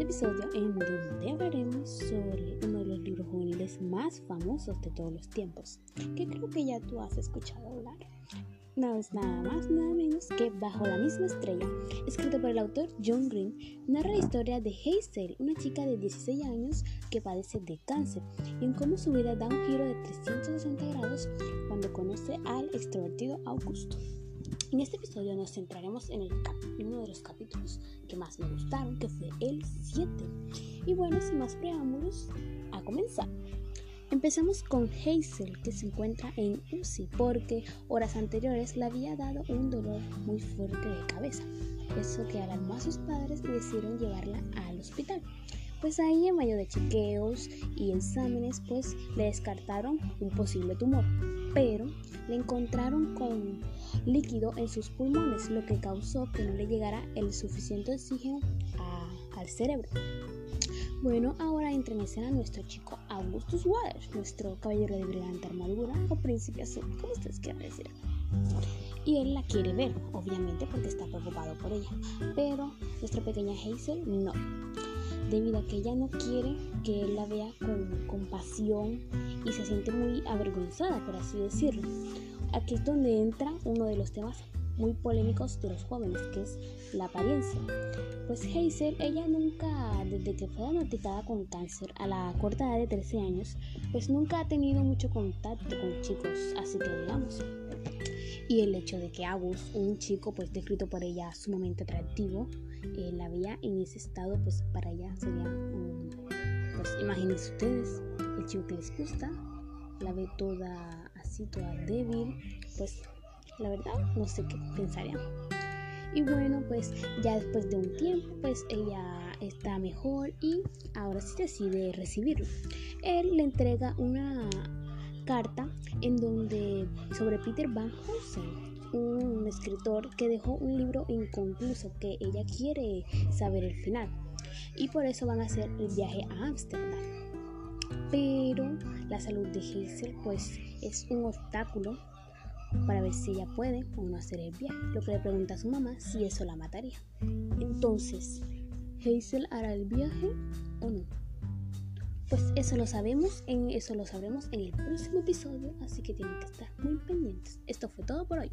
episodio en donde hablaremos sobre uno de los libros juveniles más famosos de todos los tiempos, que creo que ya tú has escuchado hablar. No es nada más, nada menos que Bajo la misma estrella, escrito por el autor John Green, narra la historia de Hazel, una chica de 16 años que padece de cáncer, y en cómo su vida da un giro de 360 grados cuando conoce al extrovertido Augusto. En este episodio nos centraremos en, el uno de los más me gustaron, que fue el 7. Y bueno, sin más preámbulos, a comenzar. Empezamos con Hazel, que se encuentra en UCI porque horas anteriores le había dado un dolor muy fuerte de cabeza. Eso que alarmó a sus padres y decidieron llevarla al hospital. Pues ahí en medio de chequeos y exámenes, pues le descartaron un posible tumor, pero le encontraron con líquido en sus pulmones, lo que causó que no le llegara el suficiente oxígeno al cerebro. Bueno, ahora entra en escena nuestro chico Augustus Waters, nuestro caballero de brillante armadura o príncipe azul, como ustedes quieran decir. Y él la quiere ver, obviamente, porque está preocupado por ella. Pero nuestra pequeña Hazel no, debido a que ella no quiere que él la vea con compasión y se siente muy avergonzada, por así decirlo. Aquí es donde entra uno de los temas muy polémicos de los jóvenes, que es la apariencia. Pues Hazel, ella nunca, desde que fue diagnosticada con cáncer a la corta edad de 13 años, pues nunca ha tenido mucho contacto con chicos, así que digamos. Y el hecho de que Agus, un chico pues descrito por ella sumamente atractivo, eh, la veía en ese estado, pues para ella sería, pues imagínense ustedes, el chico que les gusta, la ve toda así, toda débil, pues la verdad no sé qué pensarían. Y bueno, pues ya después de un tiempo, pues ella está mejor y ahora sí decide recibirlo. Él le entrega una carta en donde sobre Peter Van Housen, un escritor que dejó un libro inconcluso que ella quiere saber el final. Y por eso van a hacer el viaje a Ámsterdam. Pero la salud de Hazel pues es un obstáculo para ver si ella puede o no hacer el viaje, lo que le pregunta a su mamá si eso la mataría. Entonces, ¿Hazel hará el viaje o no? Pues eso lo sabemos, en eso lo sabremos en el próximo episodio, así que tienen que estar muy pendientes. Esto fue todo por hoy.